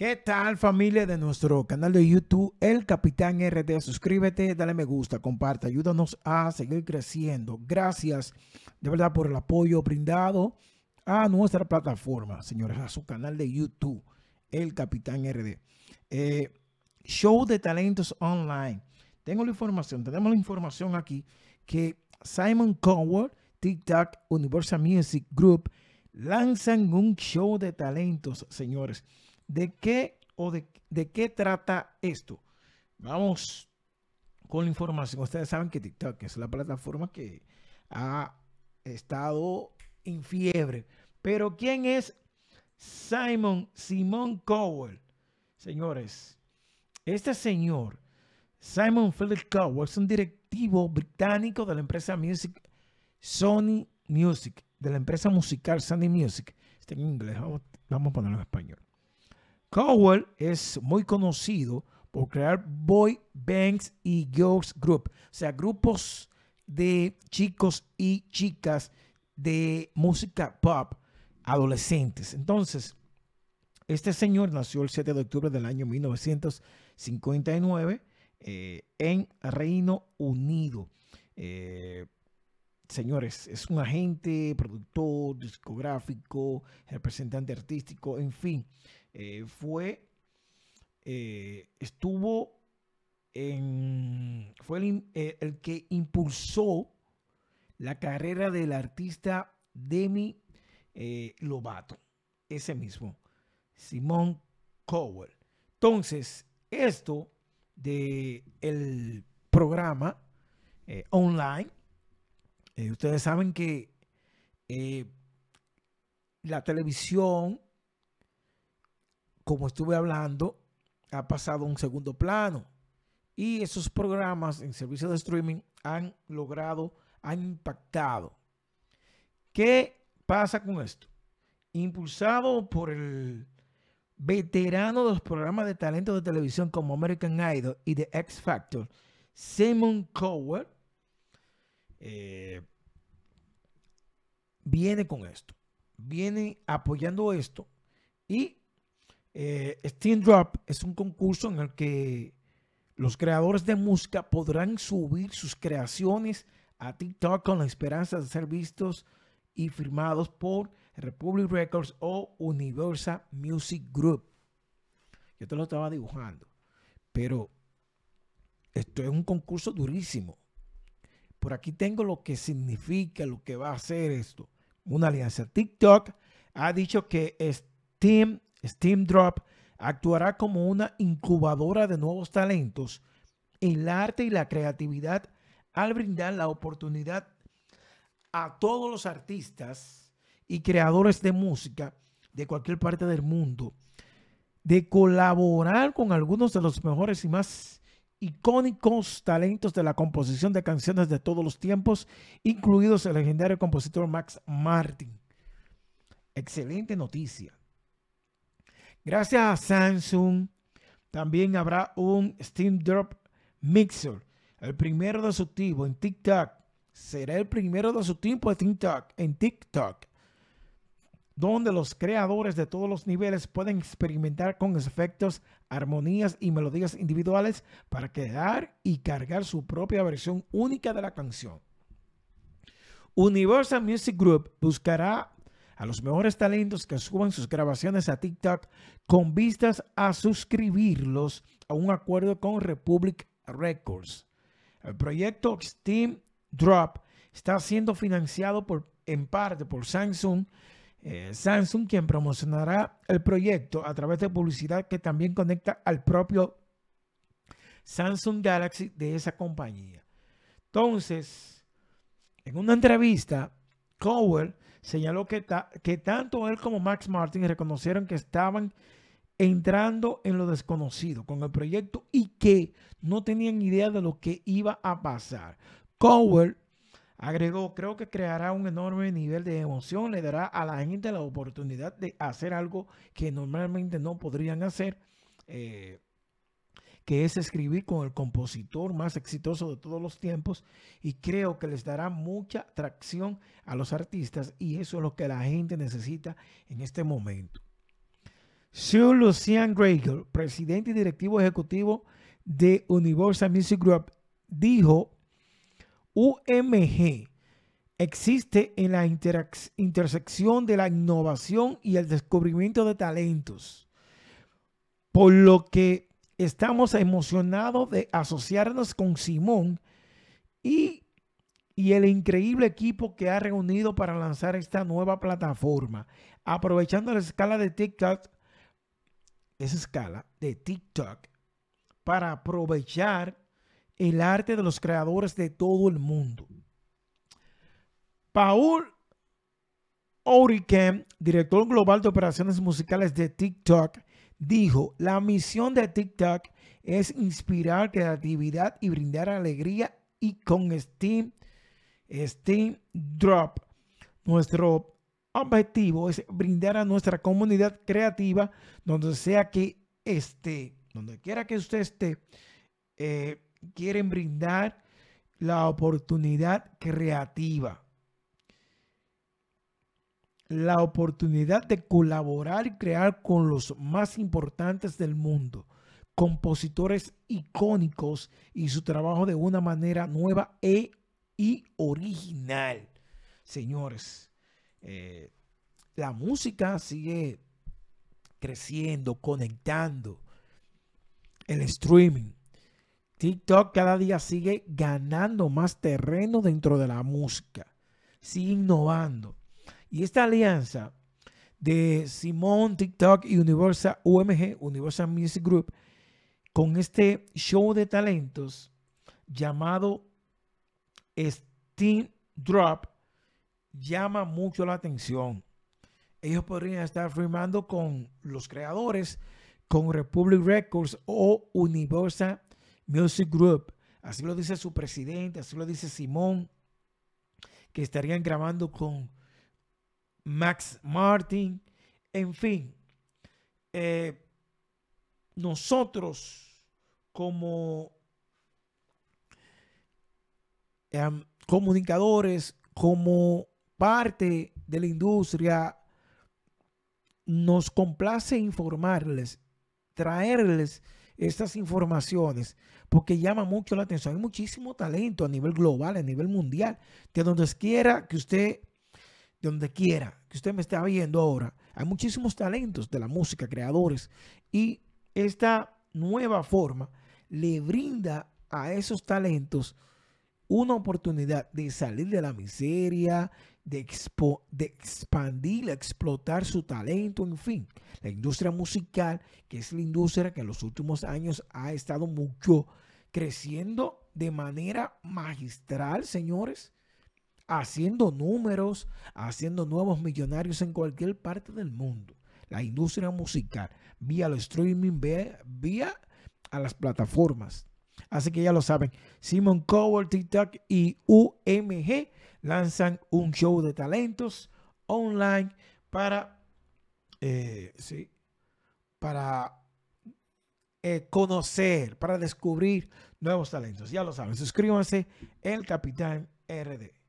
¿Qué tal familia de nuestro canal de YouTube, El Capitán RD? Suscríbete, dale me gusta, comparte, ayúdanos a seguir creciendo. Gracias de verdad por el apoyo brindado a nuestra plataforma, señores, a su canal de YouTube, El Capitán RD. Eh, show de talentos online. Tengo la información, tenemos la información aquí que Simon Cowell, TikTok, Universal Music Group lanzan un show de talentos, señores. ¿De qué o de, qué trata esto? Vamos con la información. Ustedes saben que TikTok es la plataforma que ha estado en fiebre. Pero ¿quién es Simon Simon Cowell? Señores, este señor, Simon Philip Cowell, es un directivo británico de la empresa Music, Sony Music, de la empresa musical Sony Music. Está en inglés, vamos a ponerlo en español. Cowell es muy conocido por crear boy bands y girls group, o sea, grupos de chicos y chicas de música pop adolescentes. Entonces, este señor nació el 7 de octubre del año 1959 eh, en Reino Unido. Eh, señores, es un agente, productor, discográfico, representante artístico, en fin. Eh, fue, eh, estuvo en, fue eh, el, que impulsó la carrera del artista Demi Lovato, ese mismo, Simón Cowell. Entonces, esto de el programa online, ustedes saben que la televisión como estuve hablando, ha pasado un segundo plano. Y esos programas en servicios de streaming han logrado, han impactado. ¿Qué pasa con esto? Impulsado por el veterano de los programas de talento de televisión como American Idol y The X Factor, Simon Cowell, eh, viene con esto. Viene apoyando esto y eh, Steam Drop es un concurso en el que los creadores de música podrán subir sus creaciones a TikTok con la esperanza de ser vistos y firmados por Republic Records o Universal Music Group. Yo te lo estaba dibujando, pero esto es un concurso durísimo. Por aquí tengo lo que significa, lo que va a hacer esto. Una alianza. TikTok ha dicho que Steam Drop actuará como una incubadora de nuevos talentos en el arte y la creatividad al brindar la oportunidad a todos los artistas y creadores de música de cualquier parte del mundo de colaborar con algunos de los mejores y más icónicos talentos de la composición de canciones de todos los tiempos, incluidos el legendario compositor Max Martin. Excelente noticia. Gracias a Samsung, también habrá un Steam Drop Mixer, el primero de su tipo en TikTok. Será el primero de su tipo en TikTok, en TikTok, donde los creadores de todos los niveles pueden experimentar con efectos, armonías y melodías individuales para crear y cargar su propia versión única de la canción. Universal Music Group buscará a los mejores talentos que suban sus grabaciones a TikTok con vistas a suscribirlos a un acuerdo con Republic Records. El proyecto Steam Drop está siendo financiado por, en parte por Samsung. Eh, Samsung, quien promocionará el proyecto a través de publicidad que también conecta al propio Samsung Galaxy de esa compañía. Entonces, en una entrevista, Cowell señaló que, tanto él como Max Martin reconocieron que estaban entrando en lo desconocido con el proyecto y que no tenían idea de lo que iba a pasar. Cowell agregó, creo que creará un enorme nivel de emoción, le dará a la gente la oportunidad de hacer algo que normalmente no podrían hacer. Eh, que es escribir con el compositor más exitoso de todos los tiempos y creo que les dará mucha atracción a los artistas y eso es lo que la gente necesita en este momento. Sir Lucian Gregor, presidente y directivo ejecutivo de Universal Music Group, dijo, UMG existe en la intersección de la innovación y el descubrimiento de talentos, por lo que estamos emocionados de asociarnos con Simón y, el increíble equipo que ha reunido para lanzar esta nueva plataforma, aprovechando la escala de TikTok esa escala de TikTok para aprovechar el arte de los creadores de todo el mundo. Paul Aurikem, director global de operaciones musicales de TikTok, dijo, la misión de TikTok es inspirar creatividad y brindar alegría y con Steam, Steam Drop, nuestro objetivo es brindar a nuestra comunidad creativa, donde sea que esté, donde quiera que usted esté, eh, quieren brindar la oportunidad creativa. La oportunidad de colaborar y crear con los más importantes del mundo, compositores icónicos y su trabajo de una manera nueva e, y original. Señores, eh, la música sigue creciendo, conectando. El streaming. TikTok cada día sigue ganando más terreno dentro de la música. Sigue innovando. Y esta alianza de Simón, TikTok y Universal UMG, Universal Music Group, con este show de talentos llamado Steam Drop, llama mucho la atención. Ellos podrían estar firmando con los creadores, con Republic Records o Universal Music Group. Así lo dice su presidente, así lo dice Simón, que estarían grabando con Max Martin. En fin, eh, nosotros como comunicadores, como parte de la industria, nos complace informarles, traerles estas informaciones, porque llama mucho la atención. Hay muchísimo talento a nivel global, a nivel mundial, de donde quiera que usted, donde quiera que usted me esté viendo ahora, hay muchísimos talentos de la música, creadores, y esta nueva forma le brinda a esos talentos una oportunidad de salir de la miseria, de, expo, de expandir, explotar su talento, en fin. La industria musical, que es la industria que en los últimos años ha estado mucho creciendo de manera magistral, señores, haciendo números, haciendo nuevos millonarios en cualquier parte del mundo. La industria musical, vía los streaming, vía, a las plataformas Así que ya lo saben, Simon Cowell, TikTok y UMG lanzan un show de talentos online para, eh, sí, para eh, conocer, para descubrir nuevos talentos. Ya lo saben, suscríbanse, El Capitán RD.